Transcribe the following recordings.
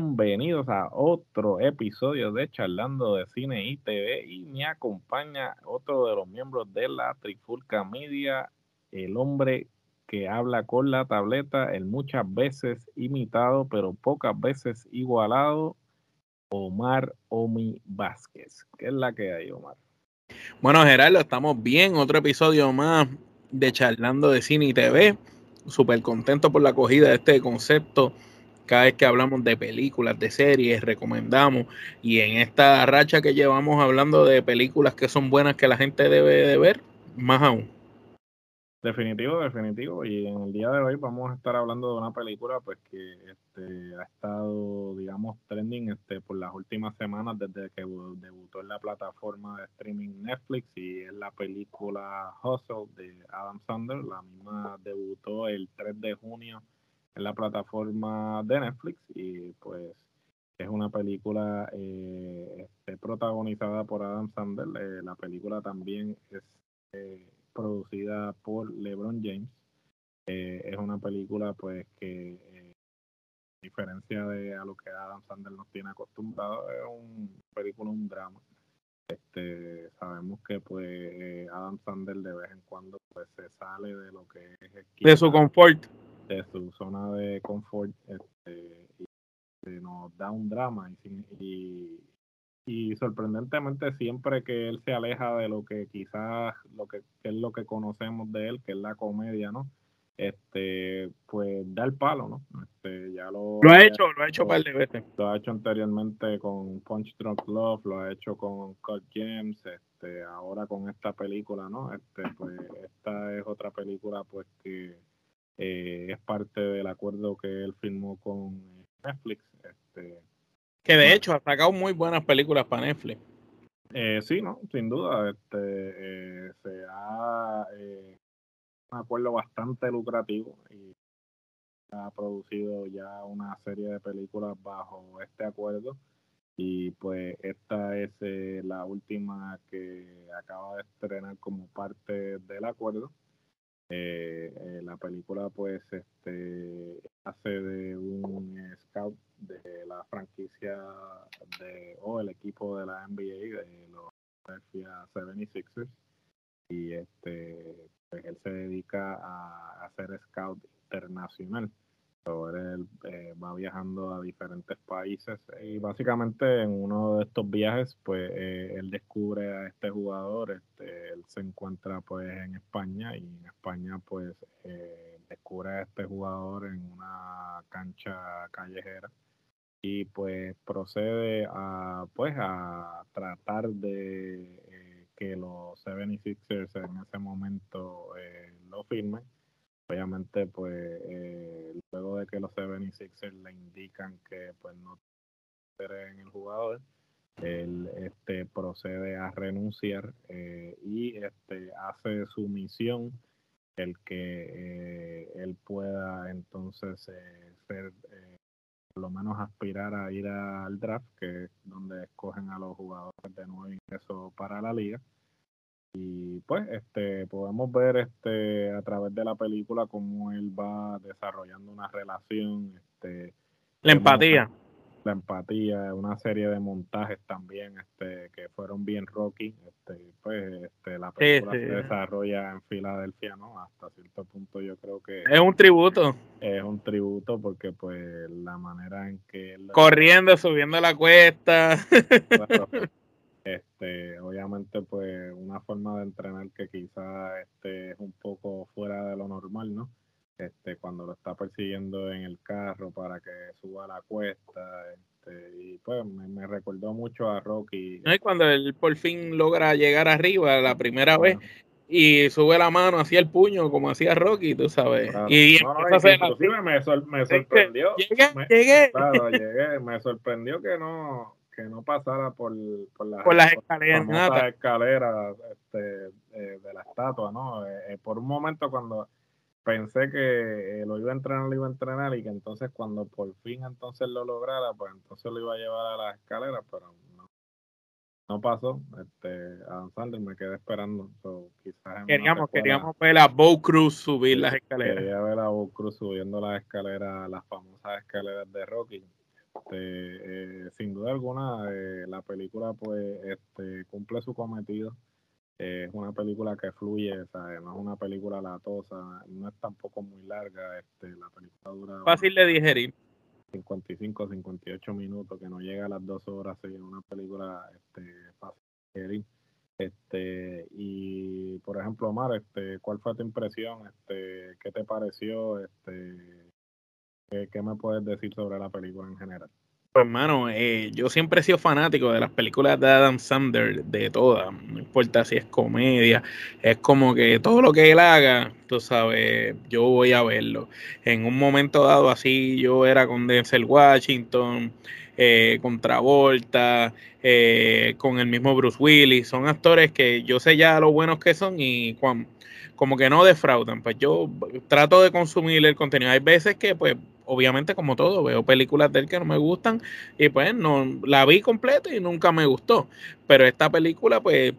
Bienvenidos a otro episodio de Charlando de Cine y TV y me acompaña otro de los miembros de la Trifulca Media, el hombre que habla con la tableta, el muchas veces imitado, pero pocas veces igualado, Omar Omi Vázquez. ¿Qué es la que hay, Omar? Bueno, Gerardo, estamos bien. Otro episodio más de Charlando de Cine y TV. Súper contento por la acogida de este concepto. Cada vez que hablamos de películas, de series, recomendamos. Y en esta racha que llevamos hablando de películas que son buenas que la gente debe de ver, más aún. Definitivo, definitivo. Y en el día de hoy vamos a estar hablando de una película pues que este, ha estado, digamos, trending este, por las últimas semanas desde que debutó en la plataforma de streaming Netflix y es la película Hustle de Adam Sandler. La misma debutó el 3 de junio en la plataforma de Netflix y pues es una película eh, este, protagonizada por Adam Sandler. Eh, la película también es... Eh, producida por LeBron James. Eh, es una película pues que a diferencia de a lo que Adam Sandler nos tiene acostumbrado, es un película, un drama. Este, sabemos que pues Adam Sandler de vez en cuando pues se sale de lo que es de su confort, de su zona de confort, este, y nos da un drama y, y y sorprendentemente siempre que él se aleja de lo que quizás lo que, es lo que conocemos de él que es la comedia no este pues da el palo no este ya lo, lo ha hecho lo ha hecho un par de veces. lo ha hecho anteriormente con Punch Drunk Love lo ha hecho con Cut James este ahora con esta película no este pues esta es otra película pues que eh, es parte del acuerdo que él firmó con Netflix este que de hecho ha sacado muy buenas películas para Netflix. Eh, sí, no, sin duda. Este, eh, se ha eh, un acuerdo bastante lucrativo y ha producido ya una serie de películas bajo este acuerdo y pues esta es eh, la última que acaba de estrenar como parte del acuerdo. La película pues este hace de un scout de la franquicia de o el equipo de la NBA de los Philadelphia 76ers y este pues él se dedica a hacer scout internacional él eh, va viajando a diferentes países y básicamente en uno de estos viajes pues eh, él descubre a este jugador este él se encuentra pues en España y en España pues eh, descubre a este jugador en una cancha callejera y pues procede a pues a tratar de que los 76ers en ese momento lo firmen obviamente pues eh, luego de que los 76ers le indican que pues no en el jugador él este procede a renunciar y este hace su misión el que él pueda entonces ser por lo menos aspirar a ir al draft, que es donde escogen a los jugadores de nuevo ingreso para la liga. Y pues este podemos ver este a través de la película cómo él va desarrollando una relación, este la empatía la empatía, una serie de montajes también este, que fueron bien rocky. Este, pues este, la película se desarrolla en Filadelfia, ¿no? Hasta cierto punto yo creo que... Es un tributo. Es un tributo porque pues la manera en que... Corriendo, subiendo la cuesta. este, obviamente pues una forma de entrenar que quizá este, es un poco fuera de lo normal, ¿no? este, cuando lo está persiguiendo en el carro para que suba la cuesta. Este, y pues me, recordó mucho a Rocky. No, y cuando él por fin logra llegar arriba la primera vez y sube la mano hacia el puño como hacía Rocky, tú sabes. Y no, no, inclusive me, me, sorprendió. Llegué, me, llegué. Claro, llegué. Me sorprendió que no que no pasara por, por, las, por las escaleras, escaleras este, eh, de la estatua, ¿no? Eh, eh, por un momento cuando pensé que lo iba a entrenar, lo iba a entrenar y que entonces cuando por fin entonces lo lograra, pues entonces lo iba a llevar a las escaleras, pero no pasó. Este, Adam Sandler me quedé esperando. queríamos, queríamos ver a Bo Cruz subir las escaleras. Quería ver a Bo Cruz subiendo las escaleras, las famosas escaleras de Rocky. Este, eh, sin duda alguna, eh, la película pues este, cumple su cometido. Eh, es una película que fluye, no es una película latosa, no es tampoco muy larga. Este, la película dura. Fácil de digerir. 55, 58 minutos, que no llega a las dos horas, es una película este, fácil este y por ejemplo Omar este cuál fue tu impresión este qué te pareció este qué me puedes decir sobre la película en general pues, hermano, eh, yo siempre he sido fanático de las películas de Adam Sandler, de todas, no importa si es comedia, es como que todo lo que él haga, tú sabes, yo voy a verlo. En un momento dado así, yo era con Denzel Washington, eh, con Travolta, eh, con el mismo Bruce Willis, son actores que yo sé ya lo buenos que son y como que no defraudan, pues yo trato de consumir el contenido. Hay veces que pues obviamente como todo, veo películas de él que no me gustan y pues no la vi completa y nunca me gustó. Pero esta película, pues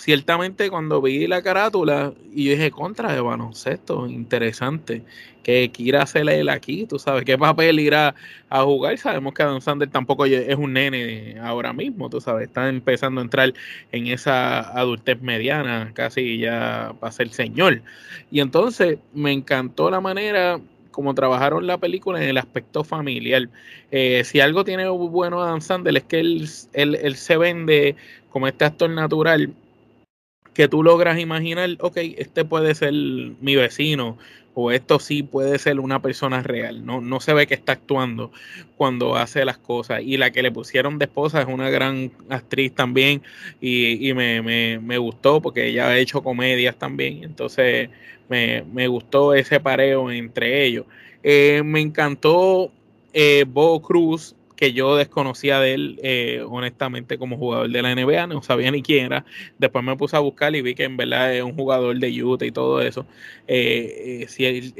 ciertamente cuando vi la carátula y dije contra de baloncesto, interesante, que quiera hacer él aquí, tú sabes qué papel irá a jugar, sabemos que Adam Sandler tampoco es un nene ahora mismo, tú sabes, está empezando a entrar en esa adultez mediana, casi ya para ser señor. Y entonces me encantó la manera como trabajaron la película en el aspecto familiar. Eh, si algo tiene bueno Adam Sandler es que él, él, se vende como este actor natural que tú logras imaginar, ok, este puede ser mi vecino o esto sí puede ser una persona real. No, no se ve que está actuando cuando hace las cosas. Y la que le pusieron de esposa es una gran actriz también y, me, me, gustó porque ella ha hecho comedias también. Entonces me, gustó ese pareo entre ellos. Eh, me encantó eh, Bo Cruz, que yo desconocía de él, eh, honestamente, como jugador de la NBA, no sabía ni quién era. Después me puse a buscar y vi que en verdad es un jugador de Utah y todo eso. Eh, si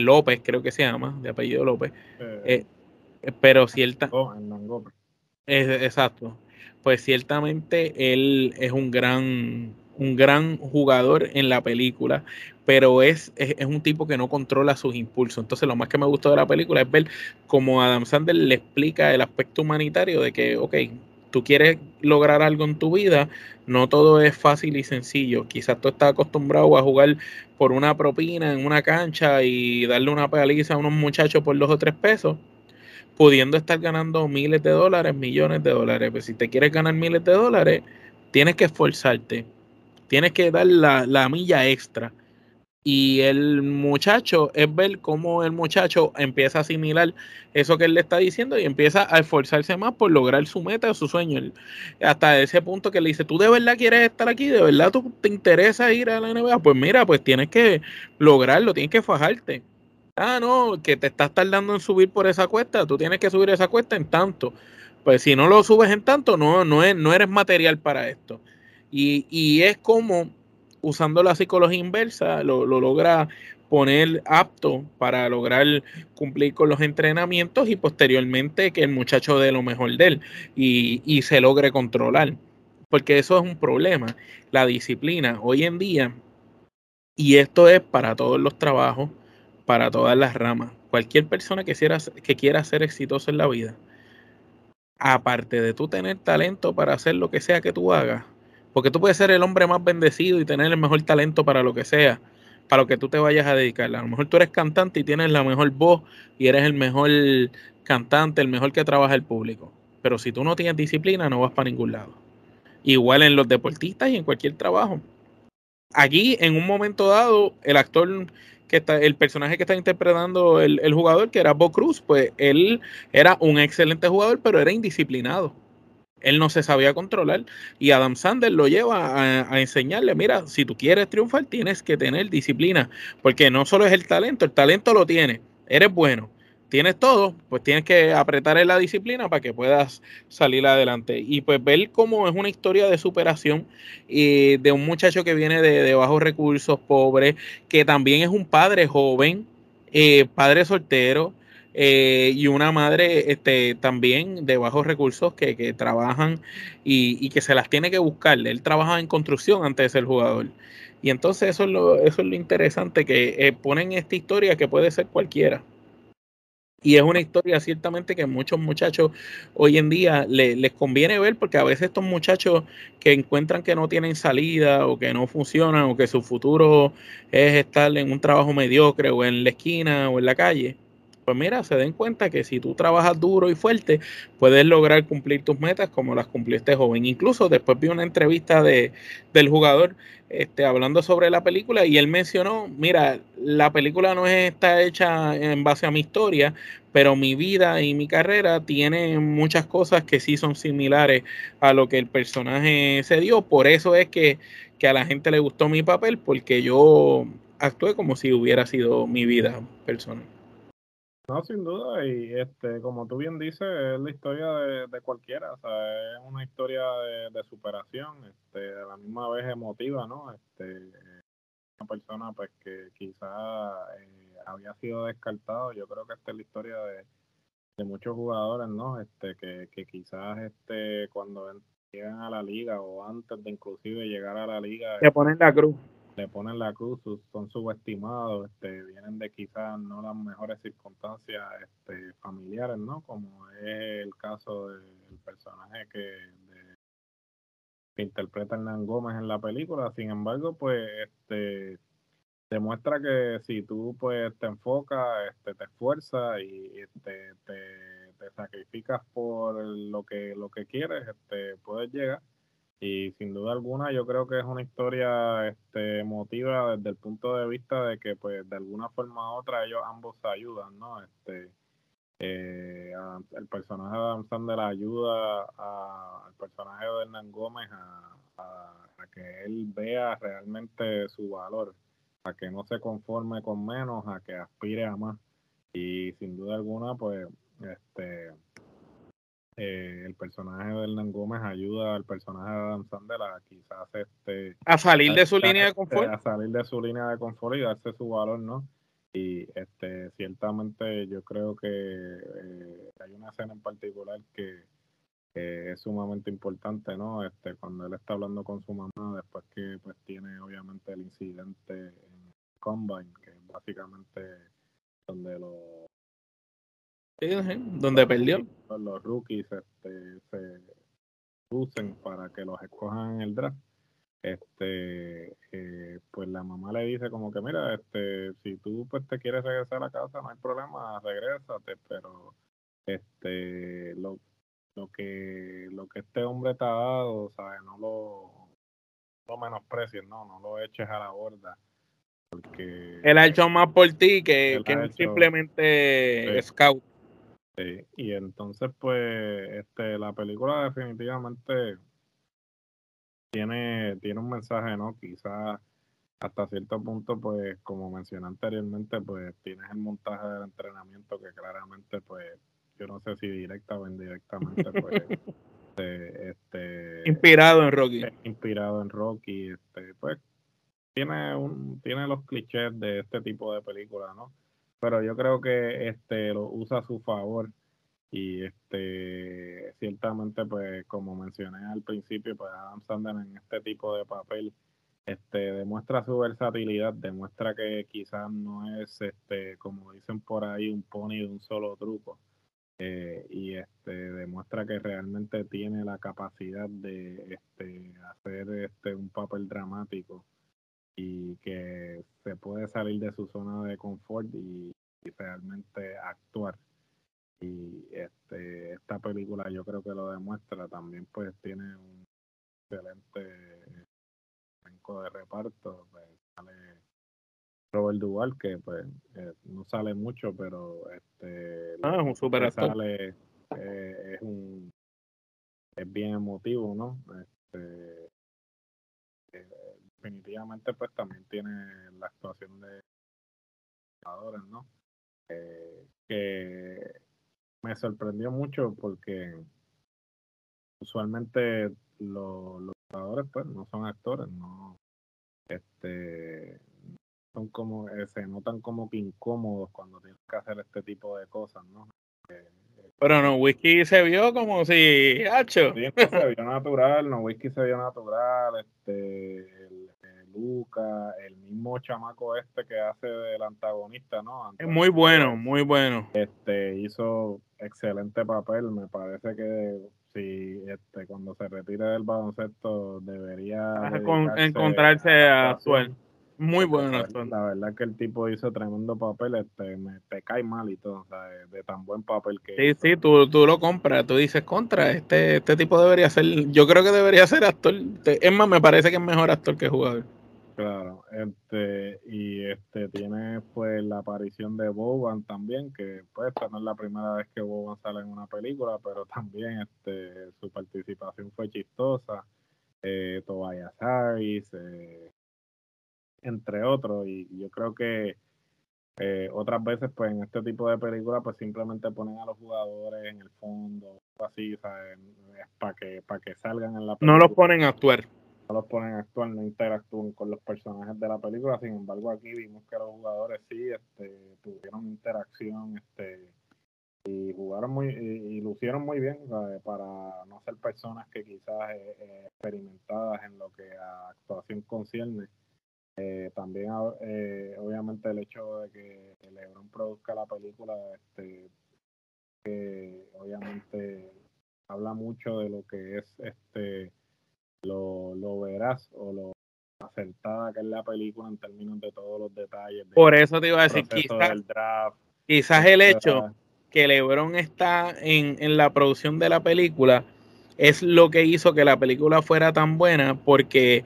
López, creo que se llama, de apellido López. pero cierta. Oh, exacto. Pues ciertamente él es un gran un gran jugador en la película, pero es, es, un tipo que no controla sus impulsos. Entonces, lo más que me gustó de la película es ver cómo Adam Sandler le explica el aspecto humanitario de que, ok, tú quieres lograr algo en tu vida, no todo es fácil y sencillo. Quizás tú estás acostumbrado a jugar por una propina en una cancha y darle una paliza a unos muchachos por dos o tres pesos, pudiendo estar ganando miles de dólares, millones de dólares. Pues si te quieres ganar miles de dólares, tienes que esforzarte Tienes que dar la, milla extra. Y el muchacho es ver cómo el muchacho empieza a asimilar eso que él le está diciendo y empieza a esforzarse más por lograr su meta o su sueño. Hasta ese punto que le dice, ¿tú de verdad quieres estar aquí? ¿De verdad tú te interesa ir a la NBA? Pues mira, pues tienes que lograrlo, tienes que fajarte. Ah, no, que te estás tardando en subir por esa cuesta, tú tienes que subir esa cuesta en tanto. Pues si no lo subes en tanto, no, no, es, no eres material para esto. Y, es como, usando la psicología inversa, lo, logra poner apto para lograr cumplir con los entrenamientos y posteriormente que el muchacho dé lo mejor de él y, se logre controlar. Porque eso es un problema. La disciplina hoy en día, y esto es para todos los trabajos, para todas las ramas. Cualquier persona que quiera, que quiera ser exitoso en la vida, aparte de tú tener talento para hacer lo que sea que tú hagas, porque tú puedes ser el hombre más bendecido y tener el mejor talento para lo que sea, para lo que tú te vayas a dedicar. A lo mejor tú eres cantante y tienes la mejor voz y eres el mejor cantante, el mejor que trabaja el público. Pero si tú no tienes disciplina, no vas para ningún lado. Igual en los deportistas y en cualquier trabajo. Aquí, en un momento dado, el actor que está, el personaje que está interpretando el, el jugador, que era Bo Cruz, pues él era un excelente jugador, pero era indisciplinado él no se sabía controlar y Adam Sandler lo lleva a, enseñarle, mira, si tú quieres triunfar tienes que tener disciplina, porque no solo es el talento, el talento lo tiene, eres bueno, tienes todo, pues tienes que apretar en la disciplina para que puedas salir adelante. Y pues ver cómo es una historia de superación de un muchacho que viene de, bajos recursos, pobre, que también es un padre joven, eh, padre soltero. Eh, y una madre este, también de bajos recursos que, que trabajan y, y, que se las tiene que buscar. Él trabaja en construcción antes de ser jugador. Y entonces eso es lo, eso es lo interesante, que eh, ponen esta historia que puede ser cualquiera. Y es una historia ciertamente que muchos muchachos hoy en día les conviene ver porque a veces estos muchachos que encuentran que no tienen salida o que no funcionan o que su futuro es estar en un trabajo mediocre o en la esquina o en la calle, pues mira, se den cuenta que si tú trabajas duro y fuerte, puedes lograr cumplir tus metas como las cumpliste joven. Incluso después vi una entrevista de, del jugador este, hablando sobre la película y él mencionó, mira, la película no está hecha en base a mi historia, pero mi vida y mi carrera tienen muchas cosas que sí son similares a lo que el personaje se dio. Por eso es que, que a la gente le gustó mi papel, porque yo actué como si hubiera sido mi vida personal. No, sin duda, y este, como tú bien dices, es la historia de, cualquiera, o sea, es una historia de, superación, este, de la misma vez emotiva, ¿no? Este, una persona pues que quizá eh, había sido descartado, yo creo que esta es la historia de, muchos jugadores, ¿no? Este, que, que quizás este, cuando llegan a la liga o antes de inclusive llegar a la liga... Le ponen la cruz le ponen la cruz, son subestimados, este, vienen de quizás no las mejores circunstancias este, familiares, ¿no? Como es el caso del personaje que, interpreta Hernán Gómez en la película. Sin embargo, pues, este, demuestra que si tú, pues, te enfocas, este, te esfuerzas y este, te, te sacrificas por lo que, lo que quieres, este, puedes llegar y sin duda alguna yo creo que es una historia este, emotiva desde el punto de vista de que pues de alguna forma u otra ellos ambos se ayudan, ¿no? Este, eh, el personaje de Adam Sandler ayuda al personaje de Hernán Gómez a, que él vea realmente su valor, a que no se conforme con menos, a que aspire a más. Y sin duda alguna, pues, este eh, el personaje de Hernán Gómez ayuda al personaje de Adam Sandler a quizás este a salir de su línea de confort. a salir de su línea de confort y darse su valor no y este ciertamente yo creo que eh, hay una escena en particular que, es sumamente importante no este cuando él está hablando con su mamá después que pues tiene obviamente el incidente en Combine que es básicamente donde lo donde perdió. Los rookies este, se usen para que los escojan en el draft. Este, eh, pues la mamá le dice como que mira, este, si tú pues te quieres regresar a casa, no hay problema, regrésate, pero este, lo, lo que, lo que este hombre te ha dado, ¿sabes? No lo, lo menosprecies, no, no lo eches a la borda. Porque él ha hecho más por ti que, simplemente scout y entonces pues este la película definitivamente tiene, tiene un mensaje, ¿no? Quizás hasta cierto punto, pues, como mencioné anteriormente, pues tienes el montaje del entrenamiento que claramente, pues, yo no sé si directa o indirectamente, pues, este, inspirado en Rocky. Inspirado en Rocky, este, pues, tiene un, tiene los clichés de este tipo de película, ¿no? Pero yo creo que este lo usa a su favor y este ciertamente pues como mencioné al principio pues Adam Sandler en este tipo de papel este demuestra su versatilidad demuestra que quizás no es este como dicen por ahí un pony de un solo truco eh, y este demuestra que realmente tiene la capacidad de este hacer este un papel dramático y que se puede salir de su zona de confort y, realmente actuar. Y este esta película yo creo que lo demuestra. También pues tiene un excelente elenco de reparto. Pues, sale Robert Duval que pues eh, no sale mucho, pero este ah, es un super Sale, eh, es un es bien emotivo, ¿no? Este, definitivamente pues también tiene la actuación de jugadores, ¿no? Eh, que me sorprendió mucho porque usualmente los, jugadores pues no son actores, no este son como eh, se notan como que incómodos cuando tienen que hacer este tipo de cosas, ¿no? Pero no, Whisky se vio como si, hacho. Sí, se vio natural, no, Whisky se vio natural, este, el, Luca, el mismo chamaco este que hace del antagonista, ¿no? es muy bueno, muy bueno. Este, hizo excelente papel, me parece que si este, cuando se retire del baloncesto debería encontrarse a, a muy bueno actor. La verdad que el tipo hizo tremendo papel, este, me, te cae mal y todo, o sea, de, tan buen papel que Sí, sí, tú, tú lo compras, tú dices contra, este, este tipo debería ser, yo creo que debería ser actor, es más, me parece que es mejor actor que jugador. Claro, este, y este tiene pues la aparición de Boban también, que pues esta no es la primera vez que Boban sale en una película, pero también este su participación fue chistosa. Eh, Tobias Harris, eh, entre otros, y yo creo que eh, otras veces, pues en este tipo de películas, pues simplemente ponen a los jugadores en el fondo, así, para que, para que salgan en la película. No los ponen a actuar. No los ponen a actuar, no interactúan con los personajes de la película, sin embargo aquí vimos que los jugadores sí este, tuvieron interacción este, y jugaron muy, y, lucieron muy bien para no ser personas que quizás eh, eh, experimentadas en lo que a actuación concierne. Eh, también, eh, obviamente, el hecho de que LeBron produzca la película, este, que obviamente habla mucho de lo que es este lo, lo veraz o lo acertada que es la película en términos de todos los detalles. Por eso te iba a decir, quizás, quizás el hecho que LeBron está en, en la producción de la película es lo que hizo que la película fuera tan buena porque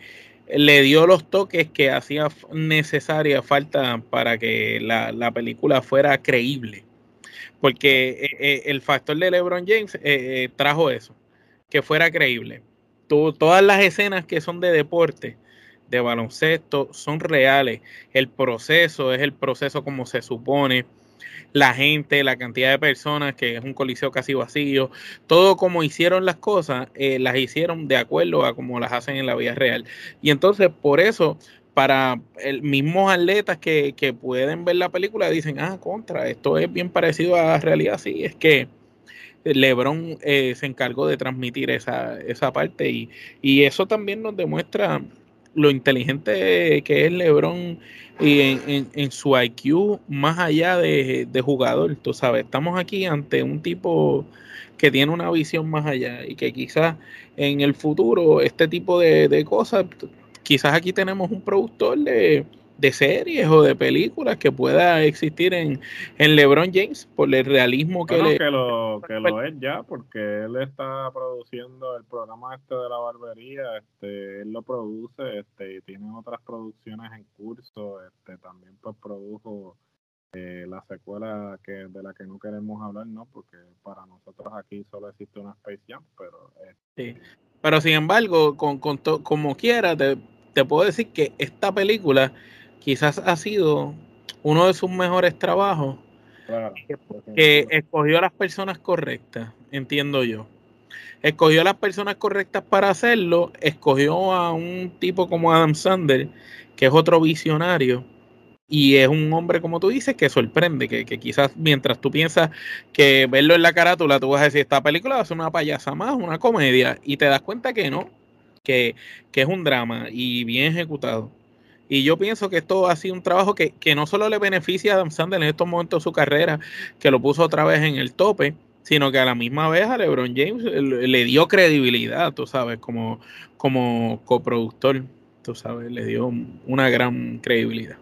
le dio los toques que hacía necesaria falta para que la, película fuera creíble. Porque eh, eh, el factor de LeBron James eh, trajo eso, que fuera creíble. Todas las escenas que son de deporte, de baloncesto, son reales. El proceso es el proceso como se supone la gente, la cantidad de personas, que es un coliseo casi vacío, todo como hicieron las cosas, eh, las hicieron de acuerdo a como las hacen en la vida real. Y entonces, por eso, para el mismos atletas que, que pueden ver la película, dicen, ah, contra, esto es bien parecido a la realidad, sí, es que Lebron eh, se encargó de transmitir esa, esa parte y, y eso también nos demuestra lo inteligente que es LeBron y en, en, su IQ más allá de, jugador, tú sabes, estamos aquí ante un tipo que tiene una visión más allá y que quizás en el futuro este tipo de, de cosas, quizás aquí tenemos un productor de de series o de películas que pueda existir en, en LeBron James por el realismo que le... que lo que lo es ya porque él está produciendo el programa este de la barbería este él lo produce este y tiene otras producciones en curso este también pues produjo eh, la secuela que de la que no queremos hablar no porque para nosotros aquí solo existe una Space Jam pero sí. Pero sin embargo con, con como quiera te, te puedo decir que esta película quizás ha sido uno de sus mejores trabajos que, escogió a las personas correctas, entiendo yo. Escogió a las personas correctas para hacerlo, escogió a un tipo como Adam Sander, que es otro visionario, y es un hombre, como tú dices, que sorprende, que, quizás mientras tú piensas que verlo en la carátula, tú vas a decir, esta película va a ser una payasa más, una comedia, y te das cuenta que no, que, que es un drama y bien ejecutado. Y yo pienso que esto ha sido un trabajo que, no solo le beneficia a Adam Sandler en estos momentos de su carrera, que lo puso otra vez en el tope, sino que a la misma vez a LeBron James le, dio credibilidad, tú sabes, como, como coproductor, tú sabes, le dio una gran credibilidad.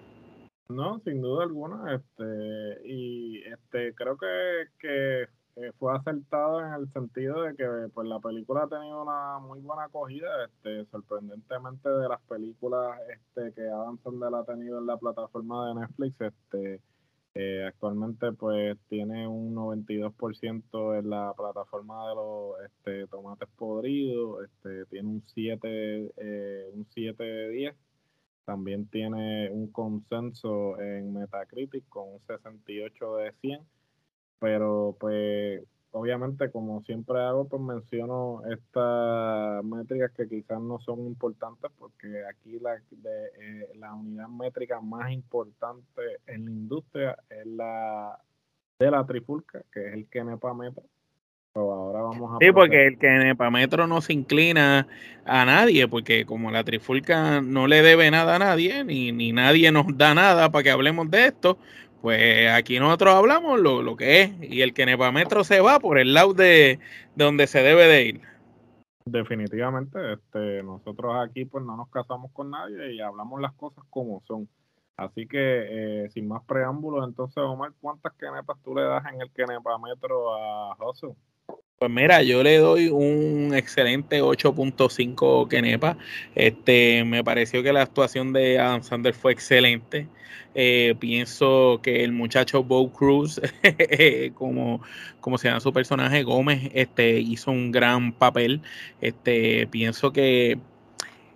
No, sin duda alguna, este, y este, creo que, que eh, fue acertado en el sentido de que pues la película ha tenido una muy buena acogida, este, sorprendentemente de las películas este, que Adam Sandler ha tenido en la plataforma de Netflix, este, Eh, actualmente pues tiene un 92% en la plataforma de los este, tomates podridos, este, tiene un 7, eh, un 7 de 10, también tiene un consenso en Metacritic con un 68 de 100, pero pues obviamente, como siempre hago, pues menciono estas métricas que quizás no son importantes, porque aquí la, de, eh, la unidad métrica más importante en la industria es la de la trifulca, que es el Kenepa Metro. Pero ahora vamos a sí, porque el Kenepa Metro no se inclina a nadie, porque como la trifulca no le debe nada a nadie, ni, ni nadie nos da nada para que hablemos de esto, pues aquí nosotros hablamos lo, que es y el que Metro se va por el lado de, donde se debe de ir. Definitivamente, este, nosotros aquí pues no nos casamos con nadie y hablamos las cosas como son. Así que eh, sin más preámbulos, entonces Omar, ¿cuántas kenepas tú le das en el Kenepa Metro a Josu? Pues mira, yo le doy un excelente 8.5 Kenepa. Este, me pareció que la actuación de Adam Sandler fue excelente. Eh, pienso que el muchacho Bo Cruz, como, como se llama su personaje, Gómez, este, hizo un gran papel. Este, pienso que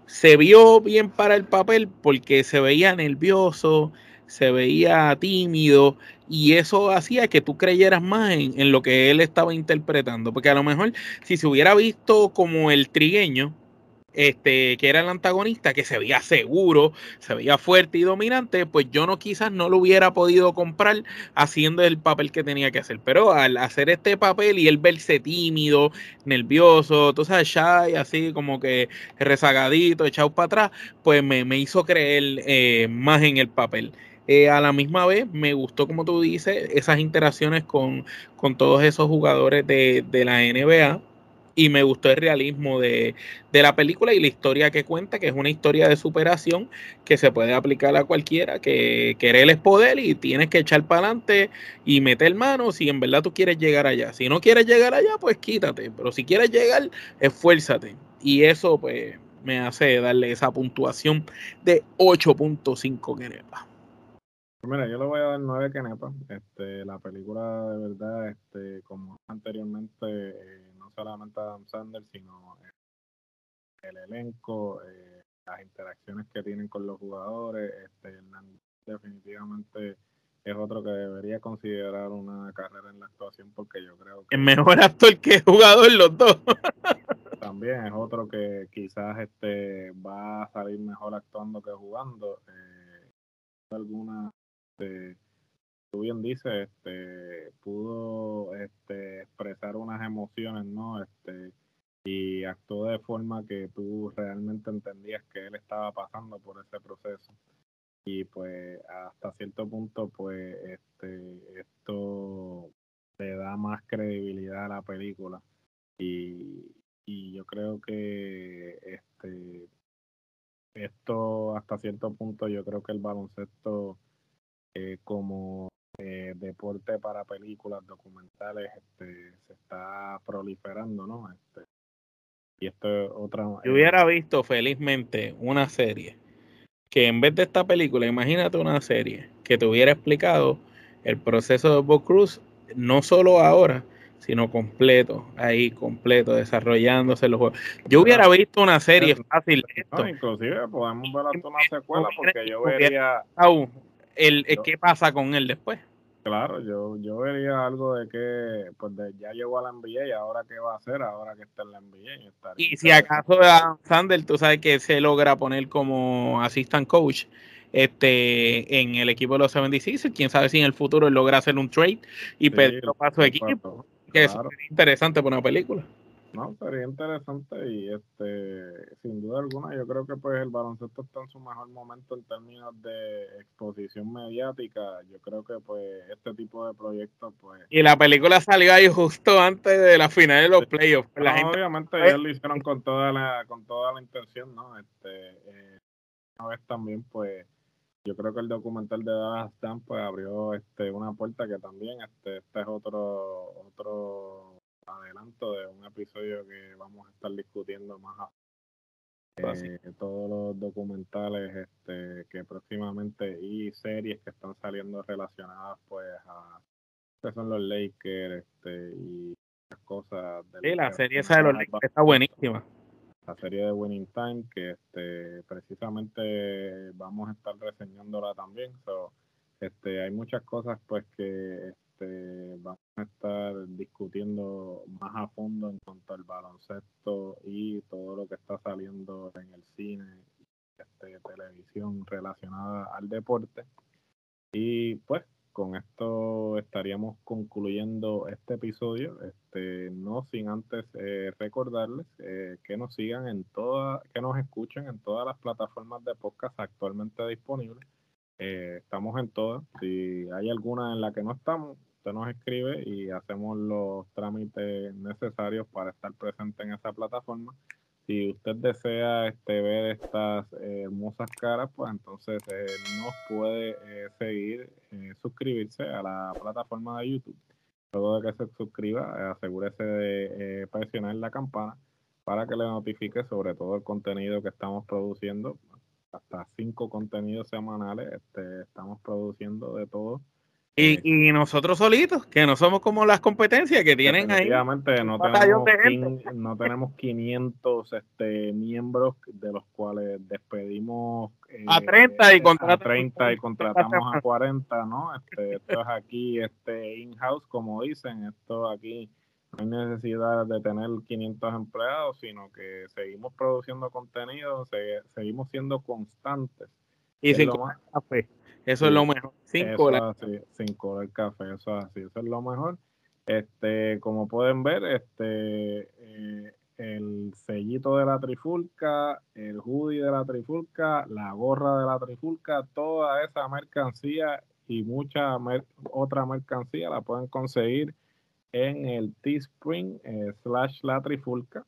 se vio bien para el papel porque se veía nervioso, se veía tímido y eso hacía que tú creyeras más en, lo que él estaba interpretando, porque a lo mejor si se hubiera visto como el trigueño, este, que era el antagonista, que se veía seguro, se veía fuerte y dominante, pues yo no quizás no lo hubiera podido comprar haciendo el papel que tenía que hacer. Pero al hacer este papel y él verse tímido, nervioso, tú sabes, shy, así como que rezagadito, echado para atrás, pues me, hizo creer eh, más en el papel. Eh, a la misma vez me gustó, como tú dices, esas interacciones con, con todos esos jugadores de, de la NBA y me gustó el realismo de, la película y la historia que cuenta, que es una historia de superación que se puede aplicar a cualquiera, que querer es poder y tienes que echar para adelante y meter manos si en verdad tú quieres llegar allá. Si no quieres llegar allá, pues quítate, pero si quieres llegar, esfuérzate. Y eso pues me hace darle esa puntuación de 8.5 quenepa. Mira, yo le voy a dar 9 quenepa. Este, la película de verdad, este, como anteriormente... Eh, solamente Adam Sandler, sino eh, el elenco, eh, las interacciones que tienen con los jugadores. Este, definitivamente es otro que debería considerar una carrera en la actuación porque yo creo que... Es mejor actor que jugador los dos. también es otro que quizás este va a salir mejor actuando que jugando. Eh, alguna... Este, tú bien dices, este, pudo este, expresar unas emociones, ¿no? Este, y actuó de forma que tú realmente entendías que él estaba pasando por ese proceso. Y pues hasta cierto punto, pues este, esto le da más credibilidad a la película. Y, y yo creo que este esto hasta cierto punto yo creo que el baloncesto eh, como eh, deporte para películas, documentales, este, se está proliferando, ¿no? Este, y esto es otra... Yo hubiera visto felizmente una serie que en vez de esta película, imagínate una serie que te hubiera explicado el proceso de Bob Cruz, no solo ahora, sino completo, ahí completo, desarrollándose los juegos. Yo hubiera visto una serie fácil. Esto. inclusive podemos ver hasta una secuela porque yo vería el, qué pasa con él después. Claro, yo, yo vería algo de que pues ya llegó a la NBA y ahora qué va a hacer ahora que está en la NBA. Y si acaso a Sander, tú sabes que se logra poner como assistant coach este en el equipo de los 76, quién sabe si en el futuro él logra hacer un trade y pedir paso de equipo. Que es interesante para una película. No, sería interesante y este sin duda alguna yo creo que pues el baloncesto está en su mejor momento en términos de exposición mediática. Yo creo que pues este tipo de proyectos pues y la película salió ahí justo antes de la final de los playoffs. Pues, obviamente ellos lo hicieron con toda la con toda la intención, ¿no? Este eh, una vez también pues yo creo que el documental de Dallas Stan pues abrió este una puerta que también este este es otro otro adelanto de un episodio que vamos a estar discutiendo más eh, todos los documentales este, que próximamente y series que están saliendo relacionadas pues a que son los Lakers este, y las cosas de sí, la serie esa de los Lakers está buenísima. la serie de Winning Time que este precisamente vamos a estar reseñándola también so, este hay muchas cosas pues que este, vamos a estar discutiendo más a fondo en cuanto al baloncesto y todo lo que está saliendo en el cine y este, televisión relacionada al deporte. Y pues con esto estaríamos concluyendo este episodio, este, no sin antes eh, recordarles eh, que nos sigan en todas, que nos escuchen en todas las plataformas de podcast actualmente disponibles. Eh, estamos en todas. Si hay alguna en la que no estamos, nos escribe y hacemos los trámites necesarios para estar presente en esa plataforma. Si usted desea este, ver estas eh, hermosas caras, pues entonces eh, nos puede eh, seguir, suscribirse a la plataforma de YouTube. Luego de que se suscriba, asegúrese de presionar la campana para que le notifique sobre todo el contenido que estamos produciendo. Hasta cinco contenidos semanales este, estamos produciendo de todo y, y, nosotros solitos, que no somos como las competencias que tienen ahí. no tenemos, no tenemos 500 este, miembros de los cuales despedimos a 30 y contratamos a 30 y contratamos a 40, ¿no? Este, esto es aquí este in-house, como dicen, esto aquí no hay necesidad de tener 500 empleados, sino que seguimos produciendo contenido, seguimos siendo constantes. Y sin café. Eso es lo mejor. Sin cola. sin cola el café, eso es así. Eso es lo mejor. Este, como pueden ver, este, eh, el sellito de la trifulca, el hoodie de la trifulca, la gorra de la trifulca, toda esa mercancía y mucha otra mercancía la pueden conseguir en el Teespring eh, slash la trifulca.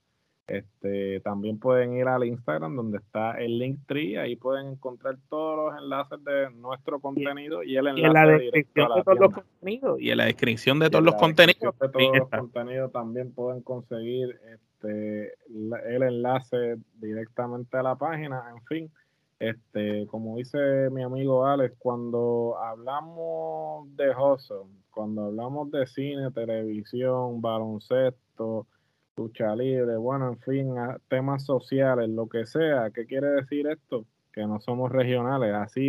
Este, también pueden ir al Instagram donde está el link tree, ahí pueden encontrar todos los enlaces de nuestro contenido y, el enlace en la descripción de, todos los contenidos y en la descripción de todos los contenidos. De todos los contenidos también pueden conseguir este el enlace directamente a la página, en fin. Este, como dice mi amigo Alex, cuando hablamos de Hustle, cuando hablamos de cine, televisión, baloncesto, lucha libre, bueno, en fin, temas sociales, lo que sea. ¿Qué quiere decir esto? Que no somos regionales, así